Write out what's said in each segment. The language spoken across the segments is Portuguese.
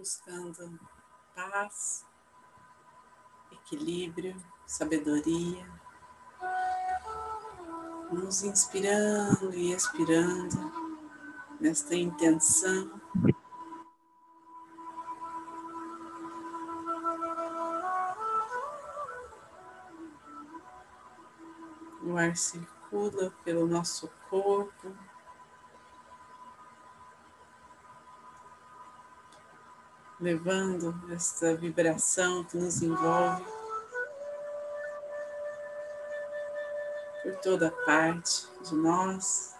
buscando paz, equilíbrio, sabedoria, nos inspirando e expirando nesta intenção. O ar circula pelo nosso corpo, levando essa vibração que nos envolve por toda parte de nós.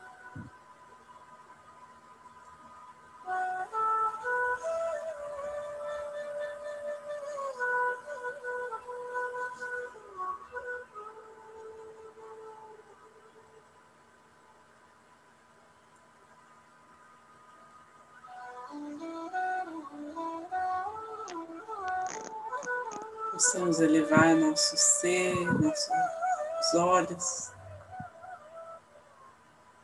Possamos elevar nosso ser, nossos olhos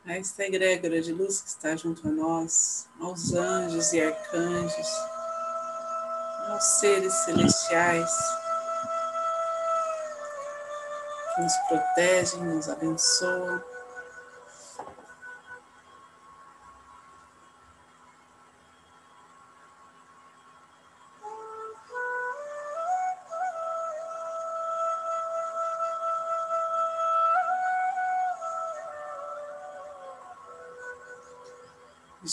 a esta egrégora de luz que está junto a nós, aos anjos e arcanjos, aos seres celestiais que nos protegem, nos abençoam.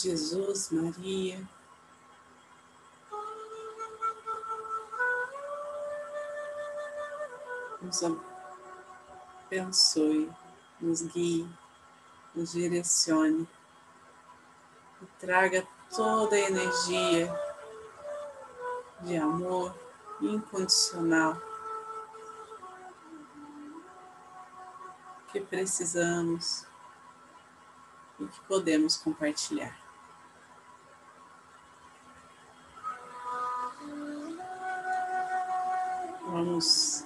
Jesus, Maria. Nos abençoe, nos guie, nos direcione e traga toda a energia de amor incondicional que precisamos e que podemos compartilhar. Vamos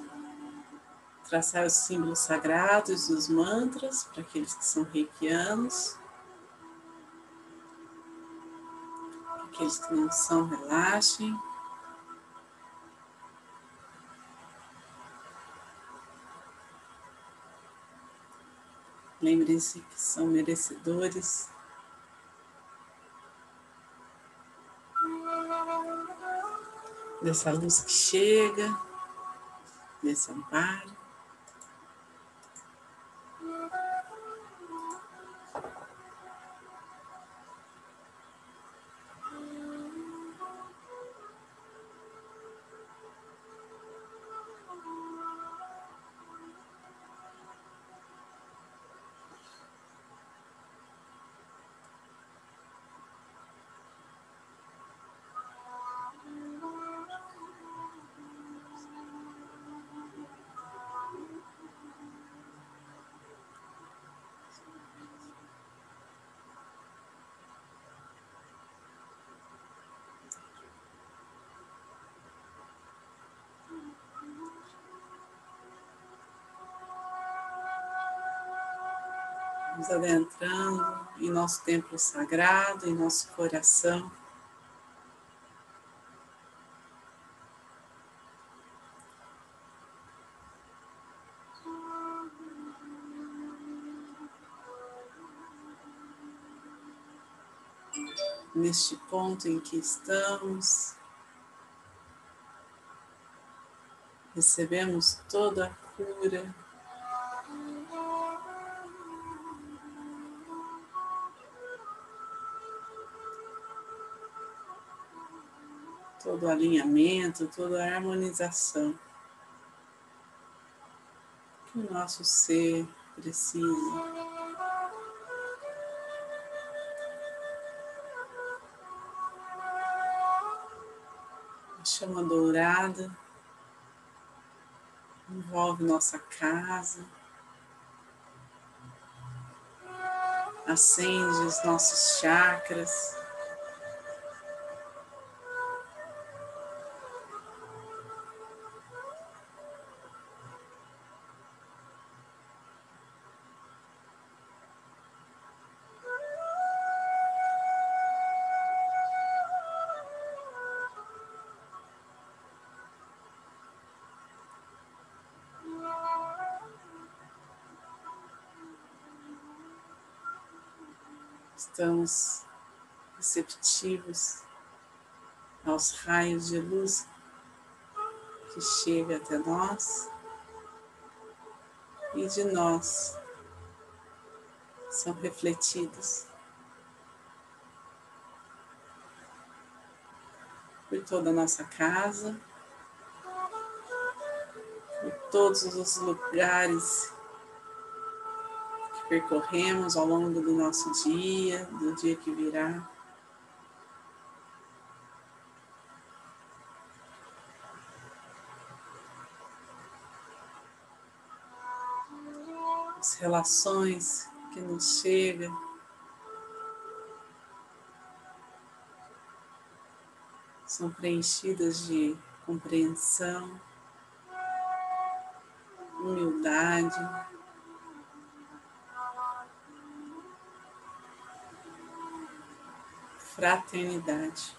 traçar os símbolos sagrados dos mantras para aqueles que são reikianos. Aqueles que não são, relaxem. Lembrem-se que são merecedores dessa luz que chega desse amparo. Vamos adentrando em nosso templo sagrado, em nosso coração. Neste ponto em que estamos, recebemos toda a cura todo o alinhamento, toda a harmonização que o nosso ser precisa. A chama dourada envolve nossa casa, acende os nossos chakras. Estamos receptivos aos raios de luz que chega até nós e de nós são refletidos por toda a nossa casa, por todos os lugares percorremos ao longo do nosso dia, do dia que virá. As relações que nos chegam são preenchidas de compreensão, humildade, fraternidade.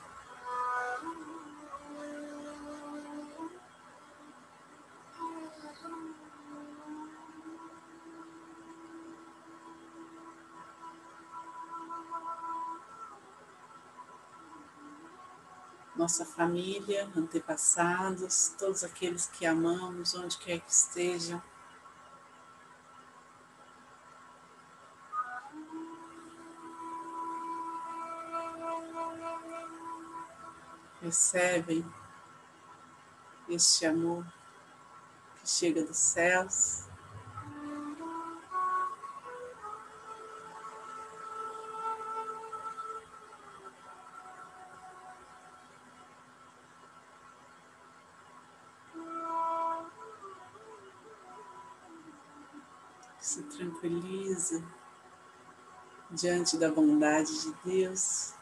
nossa família, antepassados, todos aqueles que amamos, onde quer que estejam. Recebem este amor que chega dos céus. se tranquiliza diante da bondade de Deus.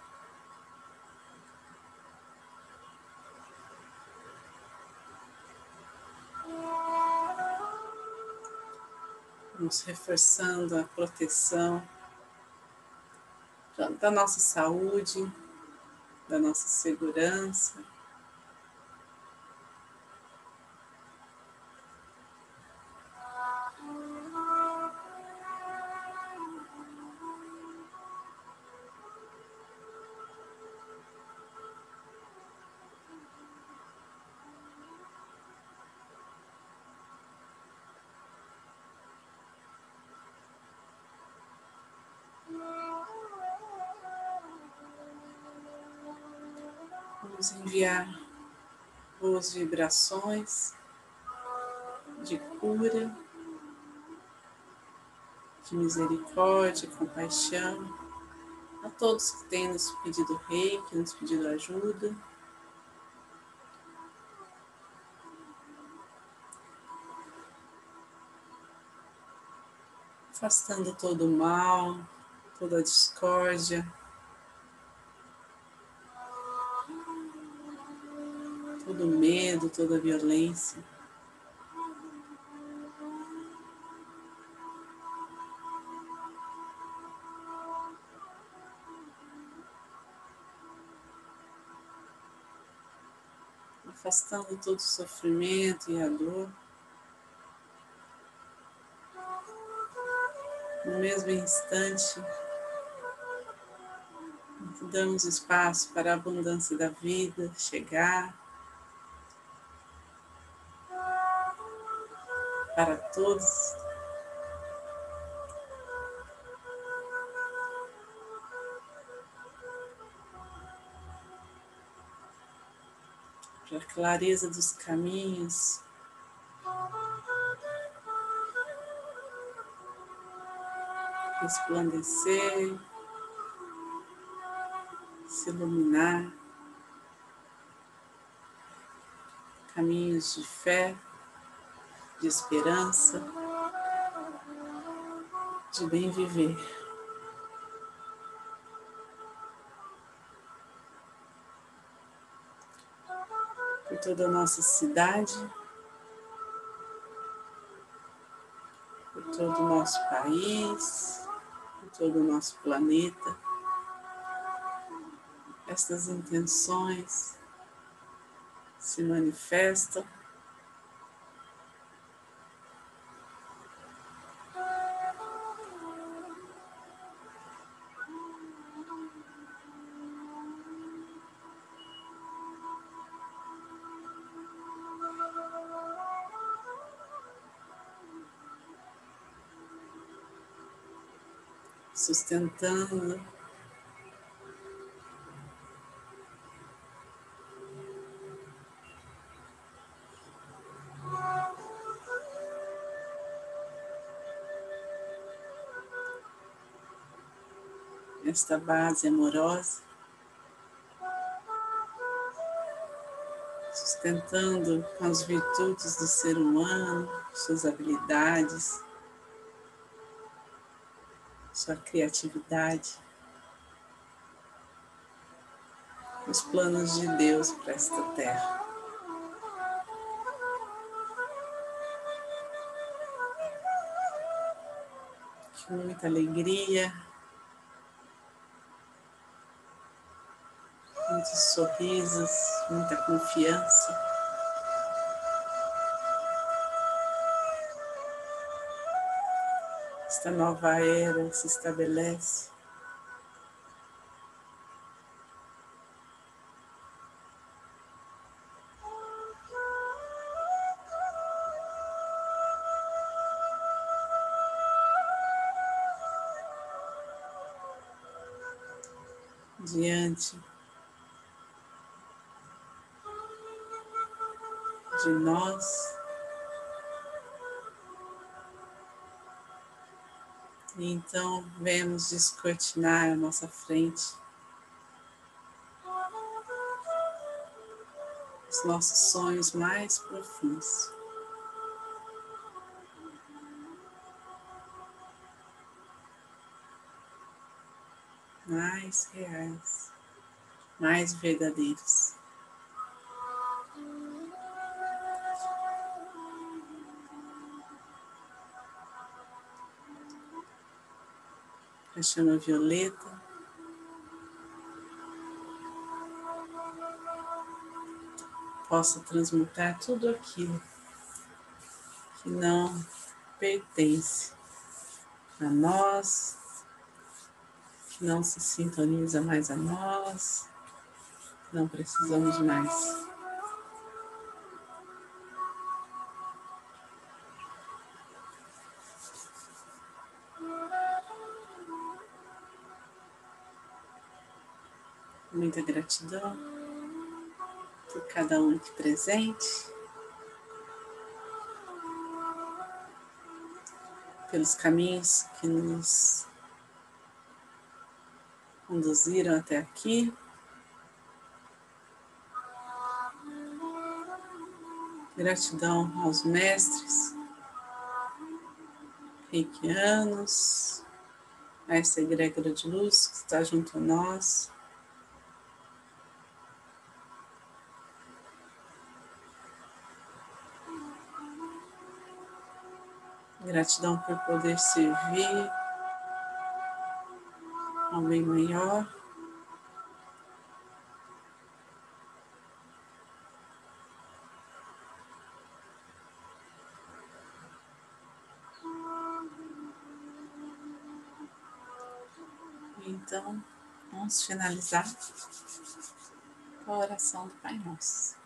Vamos reforçando a proteção da nossa saúde, da nossa segurança. Vamos enviar boas vibrações de cura, de misericórdia, compaixão a todos que têm nos pedido reiki, nos pedido ajuda. Afastando todo o mal, toda a discórdia, todo medo, toda violência. Afastando todo o sofrimento e a dor. No mesmo instante, damos espaço para a abundância da vida chegar. Para todos. Para a clareza dos caminhos. Resplandecer, se iluminar, caminhos de fé de esperança, de bem viver. Por toda a nossa cidade, por todo o nosso país, por todo o nosso planeta. Estas intenções se manifestam sustentando. Esta base amorosa, sustentando as virtudes do ser humano, suas habilidades, sua criatividade, os planos de Deus para esta terra. Muita alegria, muitos sorrisos, muita confiança. Esta nova era se estabelece. Diante de nós. E então vemos descortinar a nossa frente. Os nossos sonhos mais profundos. Mais reais, mais verdadeiros. A chama violeta. Possa transmutar tudo aquilo que não pertence a nós, que não se sintoniza mais a nós, não precisamos mais. Muita gratidão por cada um aqui presente, pelos caminhos que nos conduziram até aqui. Gratidão aos mestres reikianos, a essa egrégora de luz que está junto a nós. Gratidão por poder servir bem maior. Então, vamos finalizar a oração do Pai Nosso.